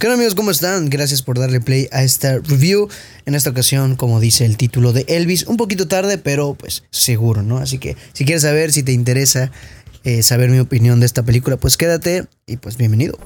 ¿Qué onda amigos? ¿Cómo están? Gracias por darle play a esta review. En esta ocasión, como dice el título de Elvis, un poquito tarde, pero pues seguro, ¿no? Así que si quieres saber, si te interesa eh, saber mi opinión de esta película, pues quédate y pues bienvenido.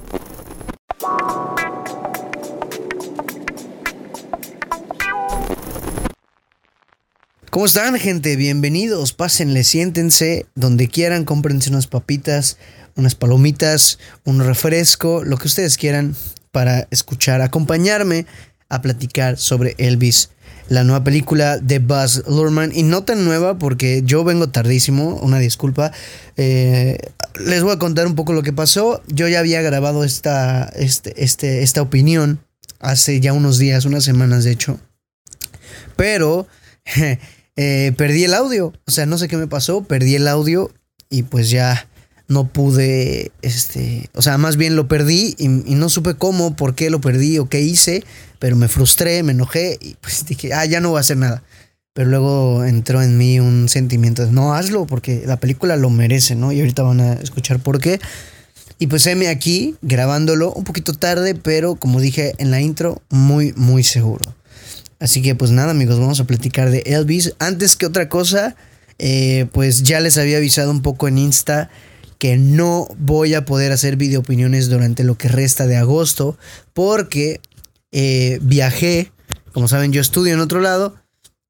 ¿Cómo están, gente? Bienvenidos. Pásenle, siéntense donde quieran, cómprense unas papitas, unas palomitas, un refresco, lo que ustedes quieran para escuchar, acompañarme a platicar sobre Elvis, la nueva película de Buzz Lurman. Y no tan nueva porque yo vengo tardísimo, una disculpa. Eh, les voy a contar un poco lo que pasó. Yo ya había grabado esta, este, este, esta opinión hace ya unos días, unas semanas de hecho. Pero eh, perdí el audio. O sea, no sé qué me pasó, perdí el audio y pues ya no pude, este, o sea, más bien lo perdí y, no supe cómo, por qué lo perdí o qué hice, pero me frustré, me enojé y pues dije, ah, ya no voy a hacer nada. Pero luego entró en mí un sentimiento de, no, hazlo porque la película lo merece, ¿no? Y ahorita van a escuchar por qué. Y pues heme aquí grabándolo un poquito tarde, pero como dije en la intro, muy, muy seguro. Así que pues nada amigos, vamos a platicar de Elvis. Antes que otra cosa, eh, pues ya les había avisado un poco en Insta que no voy a poder hacer video opiniones durante lo que resta de agosto porque eh, viajé, como saben yo estudio en otro lado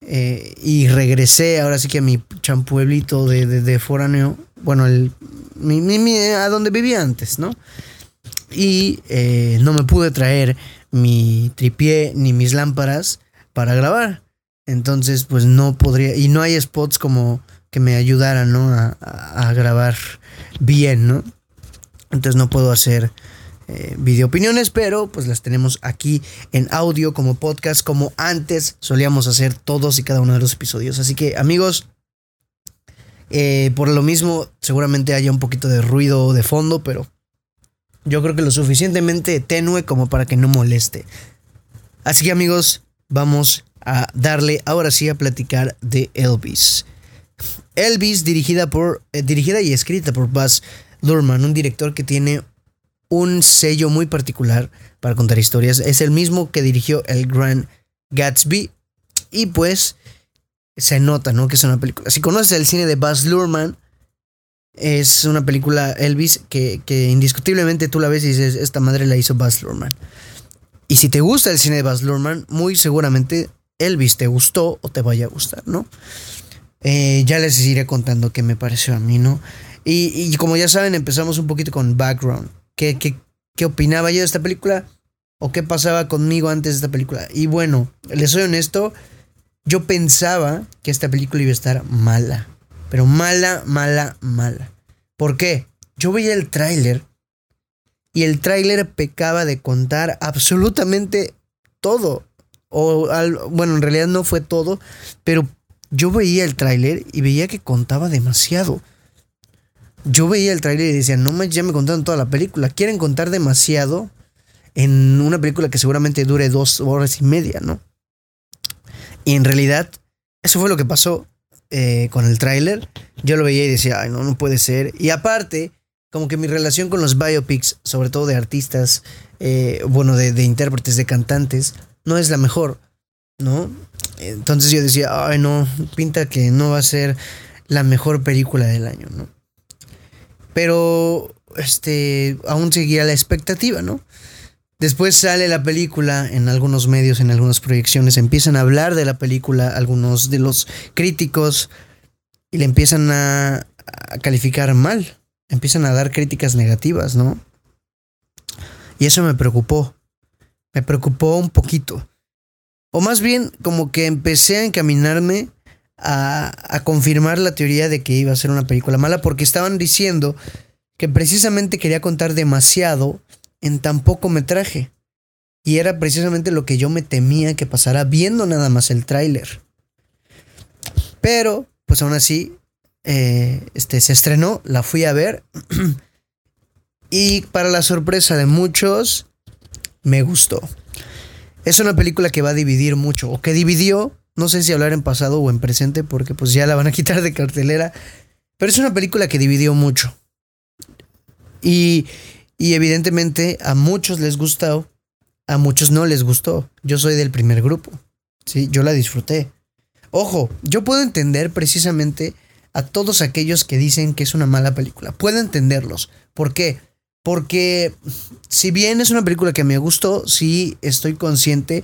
eh, y regresé ahora sí que a mi champueblito de, de, foráneo, bueno, el, a donde vivía antes, ¿no? Y eh, no me pude traer mi tripié ni mis lámparas para grabar. Entonces, pues no podría, y no hay spots como que me ayudaran, ¿no? A, grabar bien, ¿no? Entonces no puedo hacer eh, video opiniones, pero pues las tenemos aquí en audio como podcast, como antes solíamos hacer todos y cada uno de los episodios. Así que amigos, eh, por lo mismo seguramente haya un poquito de ruido de fondo, pero yo creo que lo suficientemente tenue como para que no moleste. Así que amigos, vamos a darle ahora sí a platicar de Elvis. Elvis, dirigida, por, eh, dirigida y escrita por Buzz Lurman, un director que tiene un sello muy particular para contar historias. Es el mismo que dirigió El Grand Gatsby. Y pues se nota, ¿no? Que es una película. Si conoces el cine de Buzz Lurman, es una película Elvis que, que indiscutiblemente tú la ves y dices, esta madre la hizo Buzz Lurman. Y si te gusta el cine de Buzz Lurman, muy seguramente Elvis te gustó o te vaya a gustar, ¿no? Eh, ya les iré contando qué me pareció a mí, ¿no? Y, como ya saben, empezamos un poquito con background. ¿Qué, qué, qué opinaba yo de esta película? ¿O qué pasaba conmigo antes de esta película? Y bueno, les soy honesto, yo pensaba que esta película iba a estar mala. Pero mala, mala, mala. ¿Por qué? Yo veía el tráiler y el tráiler pecaba de contar absolutamente todo. O bueno, en realidad no fue todo, pero yo veía el tráiler y veía que contaba demasiado. Yo veía el tráiler y decía, no me, ya me contaron toda la película. Quieren contar demasiado en una película que seguramente dure dos horas y media, ¿no? Y en realidad, eso fue lo que pasó eh, con el tráiler. Yo lo veía y decía, ay, no, no puede ser. Y aparte, como que mi relación con los biopics, sobre todo de artistas, eh, bueno, de intérpretes, de cantantes, no es la mejor, ¿no? Entonces yo decía, ay no, pinta que no va a ser la mejor película del año, ¿no? Pero, este, aún seguía la expectativa, ¿no? Después sale la película en algunos medios, en algunas proyecciones, empiezan a hablar de la película algunos de los críticos y le empiezan a, a calificar mal, empiezan a dar críticas negativas, ¿no? Y eso me preocupó, me preocupó un poquito. O más bien, como que empecé a encaminarme a, confirmar la teoría de que iba a ser una película mala, porque estaban diciendo que precisamente quería contar demasiado en tan poco metraje. Y era precisamente lo que yo me temía que pasara viendo nada más el tráiler. Pero, pues aún así, eh, este, se estrenó, la fui a ver. y para la sorpresa de muchos, me gustó. Es una película que va a dividir mucho, o que dividió, no sé si hablar en pasado o en presente, porque pues ya la van a quitar de cartelera, pero es una película que dividió mucho. Y, y evidentemente a muchos les gustó A muchos no les gustó. Yo soy del primer grupo. Sí, yo la disfruté. Ojo, yo puedo entender precisamente a todos aquellos que dicen que es una mala película. Puedo entenderlos. ¿Por qué? Porque si bien es una película que me gustó, sí estoy consciente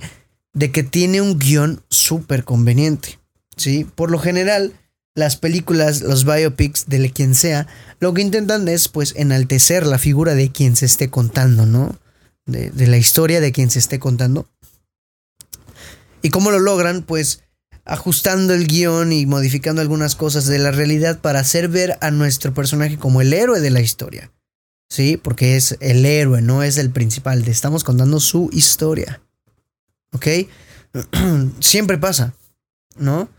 de que tiene un guion súper conveniente. ¿sí? Por lo general, las películas, los biopics de quien sea, lo que intentan es pues enaltecer la figura de quien se esté contando, ¿no? De, de la historia de quien se esté contando. ¿Y cómo lo logran? Pues ajustando el guion y modificando algunas cosas de la realidad para hacer ver a nuestro personaje como el héroe de la historia. Sí, porque es el héroe, no es el principal. Estamos contando su historia. ¿Ok? Siempre pasa, ¿no?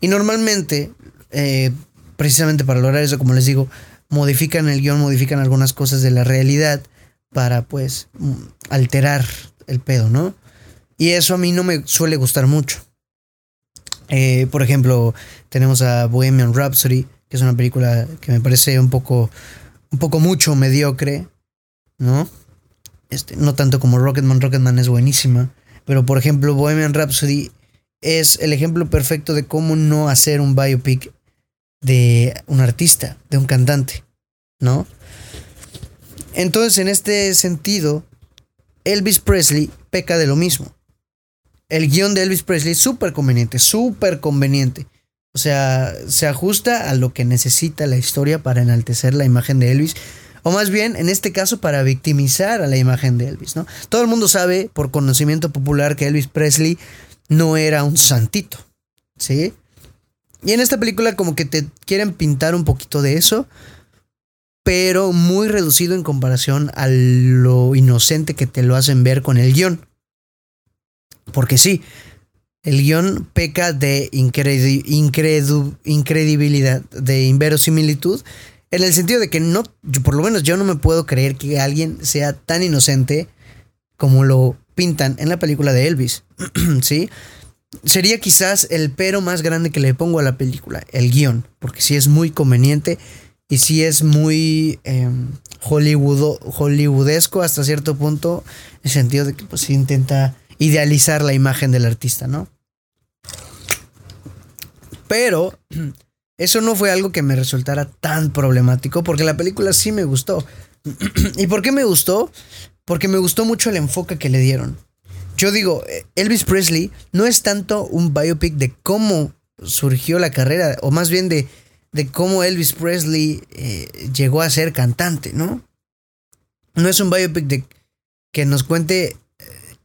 Y normalmente, eh, precisamente para lograr eso, como les digo, modifican el guion, modifican algunas cosas de la realidad para, pues, mm, alterar el pedo, ¿no? Y eso a mí no me suele gustar mucho. Eh, por ejemplo, tenemos a Bohemian Rhapsody, que es una película que me parece un poco, un poco mucho mediocre, ¿no? Este, no tanto como Rocketman, Rocketman es buenísima, pero por ejemplo, Bohemian Rhapsody es el ejemplo perfecto de cómo no hacer un biopic de un artista, de un cantante, ¿no? Entonces, en este sentido, Elvis Presley peca de lo mismo el guion de Elvis Presley es súper conveniente, súper conveniente. O sea, se ajusta a lo que necesita la historia para enaltecer la imagen de Elvis. O más bien, en este caso, para victimizar a la imagen de Elvis, ¿no? Todo el mundo sabe, por conocimiento popular, que Elvis Presley no era un santito, ¿sí? Y en esta película como que te quieren pintar un poquito de eso, pero muy reducido en comparación a lo inocente que te lo hacen ver con el guion. Porque sí, el guion peca de incredibilidad, de inverosimilitud, en el sentido de que no, por lo menos yo no me puedo creer que alguien sea tan inocente como lo pintan en la película de Elvis, ¿sí? Sería quizás el pero más grande que le pongo a la película, el guion, porque sí es muy conveniente y sí es muy em, hollywoodesco hasta cierto punto, en el sentido de que pues intenta idealizar la imagen del artista, ¿no? Pero eso no fue algo que me resultara tan problemático porque la película sí me gustó. ¿Y por qué me gustó? Porque me gustó mucho el enfoque que le dieron. Yo digo, Elvis Presley no es tanto un biopic de cómo surgió la carrera, o más bien de, de cómo Elvis Presley eh, llegó a ser cantante, ¿no? No es un biopic de que nos cuente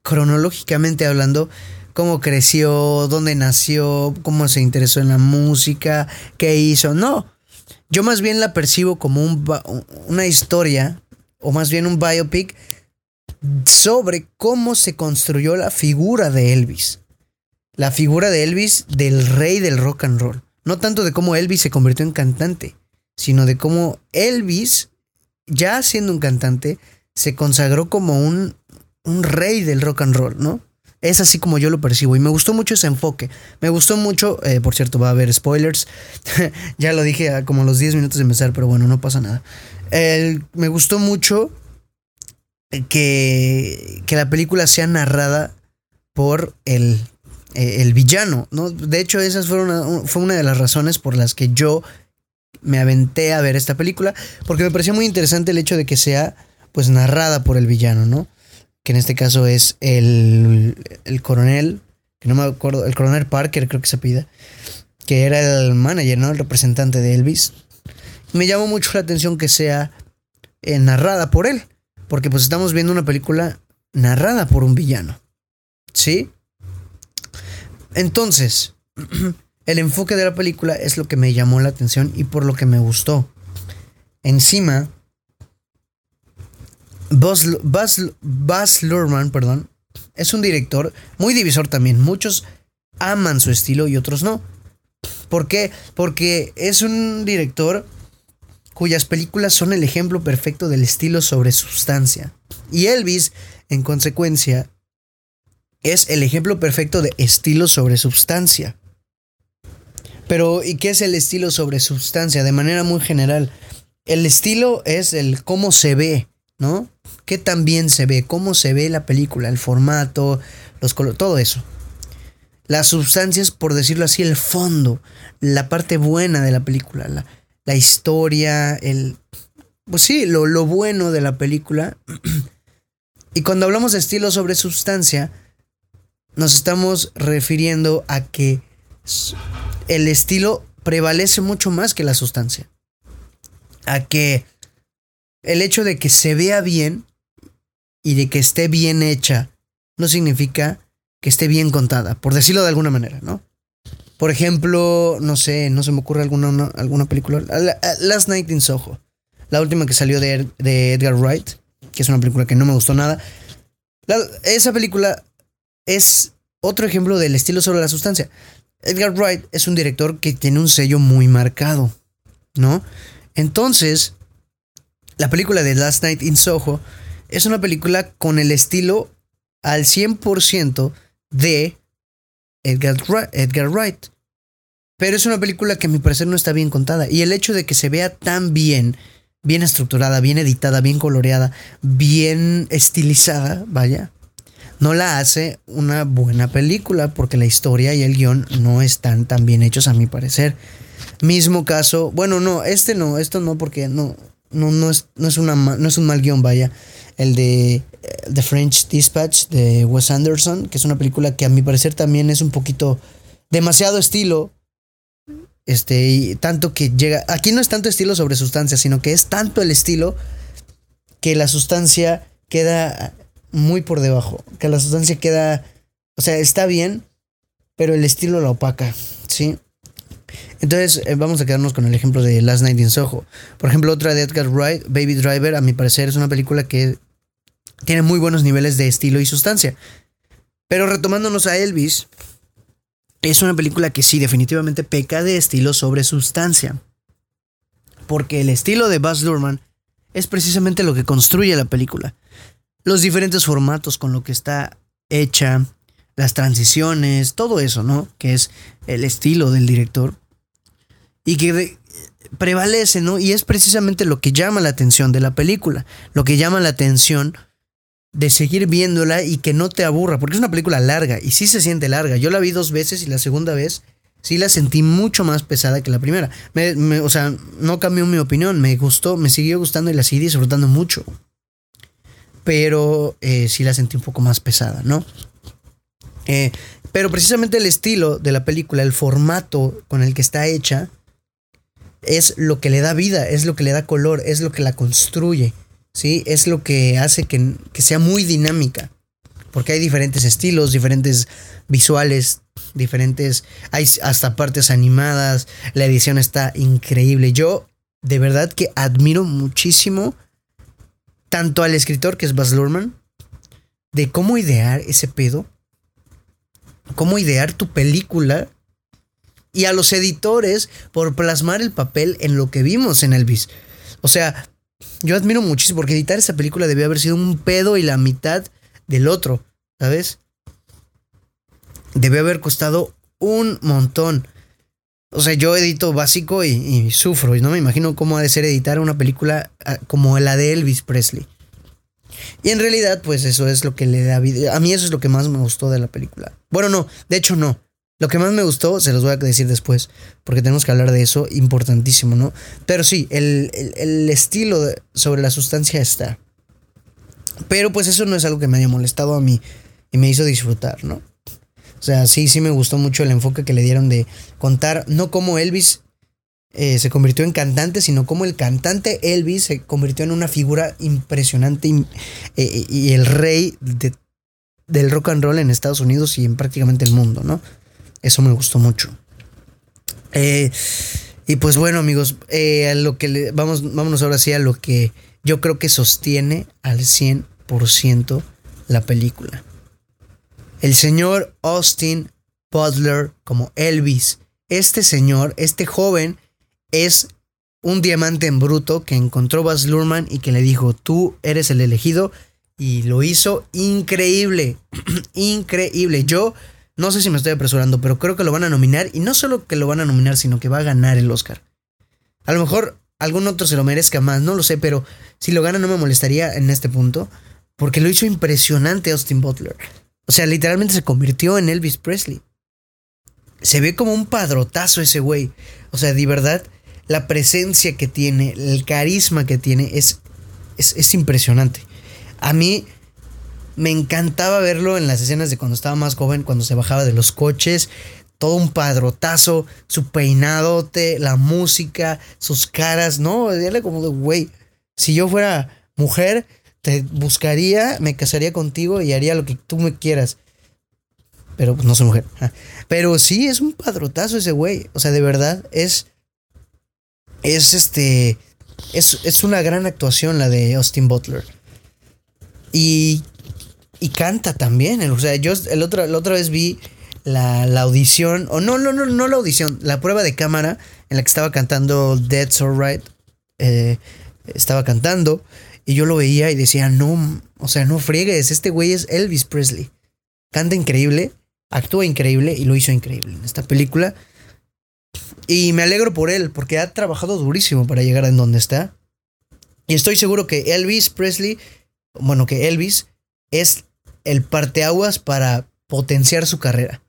cronológicamente hablando, cómo creció, dónde nació, cómo se interesó en la música, qué hizo. No, yo más bien la percibo como un, una historia, o más bien un biopic, sobre cómo se construyó la figura de Elvis. La figura de Elvis del rey del rock and roll. No tanto de cómo Elvis se convirtió en cantante, sino de cómo Elvis, ya siendo un cantante, se consagró como un un rey del rock and roll, ¿no? Es así como yo lo percibo y me gustó mucho ese enfoque. Me gustó mucho, eh, por cierto, va a haber spoilers. ya lo dije como a los 10 minutos de empezar, pero bueno, no pasa nada. me gustó mucho que, que la película sea narrada por el, eh, el villano, ¿no? De hecho, esa fue una, fue una de las razones por las que yo me aventé a ver esta película, porque me pareció muy interesante el hecho de que sea pues narrada por el villano, ¿no? Que en este caso es el, el coronel, que no me acuerdo, el coronel Parker creo que se pida, que era el manager, ¿no? El representante de Elvis. Me llamó mucho la atención que sea eh, narrada por él, porque pues estamos viendo una película narrada por un villano. ¿Sí? Entonces, el enfoque de la película es lo que me llamó la atención y por lo que me gustó. Encima, Buzz, Buzz, perdón, es un director muy divisor también. Muchos aman su estilo y otros no. ¿Por qué? Porque es un director cuyas películas son el ejemplo perfecto del estilo sobre sustancia. Y Elvis, en consecuencia, es el ejemplo perfecto de estilo sobre sustancia. Pero, ¿y qué es el estilo sobre sustancia? De manera muy general, el estilo es el cómo se ve, ¿no? ¿Qué tan bien se ve? ¿Cómo se ve la película? El formato, los colores, todo eso. Las sustancias, por decirlo así, el fondo, la parte buena de la película, la, la historia, el... Pues sí, lo, lo bueno de la película. y cuando hablamos de estilo sobre sustancia, nos estamos refiriendo a que el estilo prevalece mucho más que la sustancia. A que el hecho de que se vea bien y de que esté bien hecha no significa que esté bien contada, por decirlo de alguna manera, ¿no? Por ejemplo, no sé, no se me ocurre alguna, alguna película. Last Night in Soho, la última que salió de, Edgar Wright, que es una película que no me gustó nada. esa película es otro ejemplo del estilo sobre la sustancia. Edgar Wright es un director que tiene un sello muy marcado, ¿no? Entonces, la película de Last Night in Soho es una película con el estilo al 100% de Edgar, Wright. Pero es una película que a mi parecer no está bien contada. Y el hecho de que se vea tan bien, bien estructurada, bien editada, bien coloreada, bien estilizada, vaya, no la hace una buena película porque la historia y el guion no están tan bien hechos a mi parecer. Mismo caso, bueno, no, este no, esto no porque no, no, no, es, no, es, una, no es un mal guion, vaya. El de The French Dispatch de Wes Anderson, que es una película que a mi parecer también es un poquito demasiado estilo. Este, y tanto que llega. Aquí no es tanto estilo sobre sustancia, sino que es tanto el estilo que la sustancia queda muy por debajo. Que la sustancia queda. O sea, está bien, pero el estilo la opaca, ¿sí? Entonces, eh, vamos a quedarnos con el ejemplo de Last Night in Soho. Por ejemplo, otra de Edgar Wright, Baby Driver, a mi parecer es una película que tiene muy buenos niveles de estilo y sustancia. Pero retomándonos a Elvis, es una película que sí, definitivamente peca de estilo sobre sustancia. Porque el estilo de Buzz Luhrmann es precisamente lo que construye la película. Los diferentes formatos con lo que está hecha, las transiciones, todo eso, ¿no? Que es el estilo del director. Y que prevalece, ¿no? Y es precisamente lo que llama la atención de la película. Lo que llama la atención de seguir viéndola y que no te aburra, porque es una película larga y sí se siente larga. Yo la vi dos veces y la segunda vez sí la sentí mucho más pesada que la primera. o sea, no cambió mi opinión, me gustó, me siguió gustando y la seguí disfrutando mucho. Pero eh, sí la sentí un poco más pesada, ¿no? Eh, pero precisamente el estilo de la película, el formato con el que está hecha, es lo que le da vida, es lo que le da color, es lo que la construye, ¿sí? Es lo que hace que, sea muy dinámica, porque hay diferentes estilos, diferentes visuales, diferentes, hay hasta partes animadas, la edición está increíble. Yo de verdad que admiro muchísimo tanto al escritor que es Baz Luhrmann, de cómo idear ese pedo, cómo idear tu película y a los editores por plasmar el papel en lo que vimos en Elvis. O sea, yo admiro muchísimo porque editar esa película debió haber sido un pedo y la mitad del otro, ¿sabes? Debió haber costado un montón. O sea, yo edito básico y, sufro. Y no me imagino cómo ha de ser editar una película ah, como la de Elvis Presley. Y en realidad, pues eso es lo que le da vida. A mí eso es lo que más me gustó de la película. Bueno, no, de hecho no. Lo que más me gustó, se los voy a decir después, porque tenemos que hablar de eso, importantísimo, ¿no? Pero sí, el, estilo sobre la sustancia está. Pero pues eso no es algo que me haya molestado a mí y me hizo disfrutar, ¿no? O sea, sí, sí me gustó mucho el enfoque que le dieron de contar, no cómo Elvis eh, se convirtió en cantante, sino como el cantante Elvis se convirtió en una figura impresionante y, eh, y el rey de, del rock and roll en Estados Unidos y en prácticamente el mundo, ¿no? Eso me gustó mucho. Eh, y pues bueno, amigos, eh, lo que vamos, vámonos ahora sí a lo que yo creo que sostiene al 100% la película. El señor Austin Butler como Elvis. Este señor, este joven, es un diamante en bruto que encontró Baz Luhrmann y que le dijo, tú eres el elegido. Y lo hizo increíble, increíble. Yo no sé si me estoy apresurando, pero creo que lo van a nominar. Y no solo que lo van a nominar, sino que va a ganar el Oscar. A lo mejor algún otro se lo merezca más, no lo sé, pero si lo gana no me molestaría en este punto, porque lo hizo impresionante Austin Butler. O sea, literalmente se convirtió en Elvis Presley. Se ve como un padrotazo ese güey. O sea, de verdad, la presencia que tiene, el carisma que tiene es, es, es impresionante. A mí me encantaba verlo en las escenas de cuando estaba más joven, cuando se bajaba de los coches, todo un padrotazo, su peinadote, la música, sus caras, no, era como de, güey, si yo fuera mujer, te buscaría, me casaría contigo y haría lo que tú me quieras. Pero pues, no soy mujer. Pero sí, es un padrotazo ese güey. O sea, de verdad, es. Es este. Es, es una gran actuación la de Austin Butler. Y. Y canta también. O sea, yo el otro, la otra vez vi la, audición, o no, no, no, no la audición, la prueba de cámara en la que estaba cantando Dead's Alright. Eh, estaba cantando y yo lo veía y decía, no, o sea, no friegues, este güey es Elvis Presley. Canta increíble, actúa increíble y lo hizo increíble en esta película. Y me alegro por él, porque ha trabajado durísimo para llegar a donde está. Y estoy seguro que Elvis Presley, bueno, que Elvis es el parteaguas para potenciar su carrera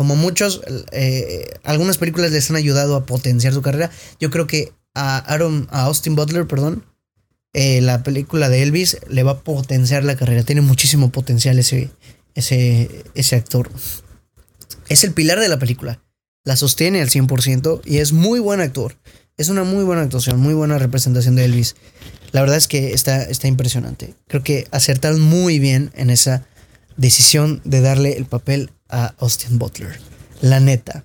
como muchos, eh, algunas películas les han ayudado a potenciar su carrera. Yo creo que a Aaron, a Austin Butler, perdón, eh, la película de Elvis le va a potenciar la carrera. Tiene muchísimo potencial ese, ese, ese actor. Es el pilar de la película. La sostiene al 100% y es muy buen actor. Es una muy buena actuación, muy buena representación de Elvis. La verdad es que está, está impresionante. Creo que acertaron muy bien en esa decisión de darle el papel a Austin Butler. La neta.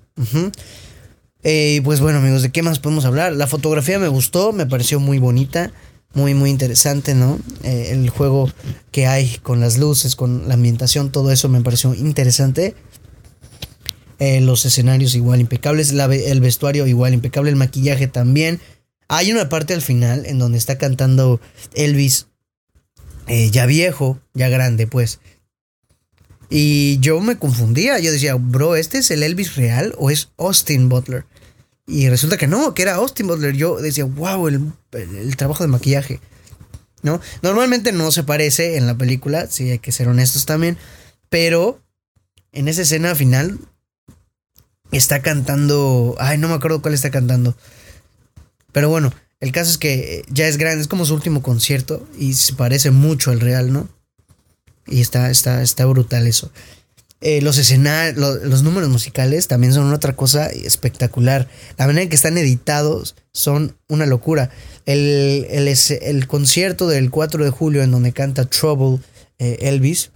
Eh, pues bueno, amigos, ¿de qué más podemos hablar? La fotografía me gustó, me pareció muy bonita, muy, muy interesante, ¿no? Eh, el juego que hay con las luces, con la ambientación, todo eso me pareció interesante. Eh, los escenarios igual impecables, el vestuario igual impecable, el maquillaje también. Hay una parte al final en donde está cantando Elvis, ya viejo, ya grande, pues. Y yo me confundía, yo decía, bro, ¿este es el Elvis real o es Austin Butler? Y resulta que no, que era Austin Butler. Yo decía, wow, el, trabajo de maquillaje. ¿No? Normalmente no se parece en la película, sí, hay que ser honestos también. Pero en esa escena final está cantando. Ay, no me acuerdo cuál está cantando. Pero bueno, el caso es que ya es grande, es como su último concierto y se parece mucho al real, ¿no? Y está, está, está brutal eso. Eh, los escenarios, los números musicales también son otra cosa espectacular. La manera en que están editados son una locura. El, el, concierto del 4 de julio en donde canta Trouble eh, Elvis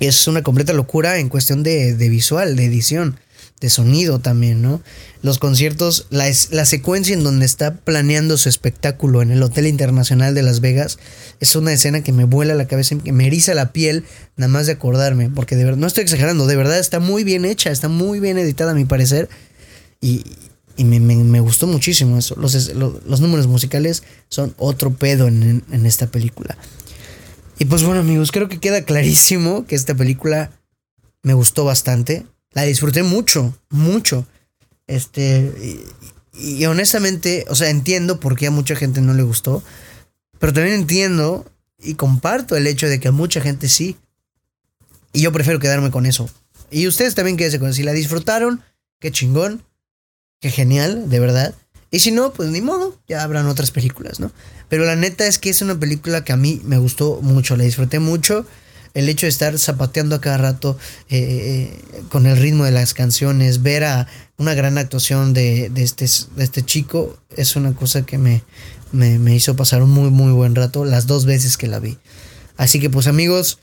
es una completa locura en cuestión de, de visual, de edición de sonido también, ¿no? Los conciertos, la, la, secuencia en donde está planeando su espectáculo en el Hotel Internacional de Las Vegas, es una escena que me vuela la cabeza, que me eriza la piel, nada más de acordarme, porque de verdad, no estoy exagerando, de verdad está muy bien hecha, está muy bien editada a mi parecer, y, y me, me, gustó muchísimo eso. Los, los, números musicales son otro pedo en, en esta película. Y pues bueno amigos, creo que queda clarísimo que esta película me gustó bastante la disfruté mucho, mucho. Este, y, honestamente, o sea, entiendo por qué a mucha gente no le gustó, pero también entiendo y comparto el hecho de que a mucha gente sí. Y yo prefiero quedarme con eso. Y ustedes también quédense con eso. Si la disfrutaron, qué chingón, qué genial, de verdad. Y si no, pues ni modo, ya habrán otras películas, ¿no? Pero la neta es que es una película que a mí me gustó mucho, la disfruté mucho el hecho de estar zapateando a cada rato eh, eh, con el ritmo de las canciones, ver a una gran actuación de, este, de este chico, es una cosa que me, me, hizo pasar un muy, muy buen rato las dos veces que la vi. Así que pues amigos,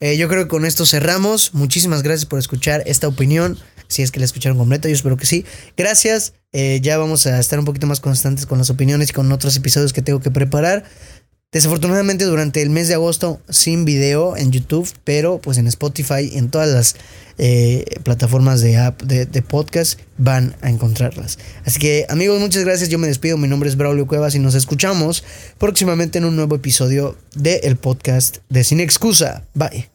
eh, yo creo que con esto cerramos. Muchísimas gracias por escuchar esta opinión. Si es que la escucharon completa, yo espero que sí. Gracias. ya vamos a estar un poquito más constantes con las opiniones y con otros episodios que tengo que preparar. Desafortunadamente durante el mes de agosto sin video en YouTube, pero pues en Spotify en todas las eh, plataformas de app de, podcast van a encontrarlas. Así que amigos, muchas gracias. Yo me despido. Mi nombre es Braulio Cuevas y nos escuchamos próximamente en un nuevo episodio del podcast de Sin Excusa. Bye.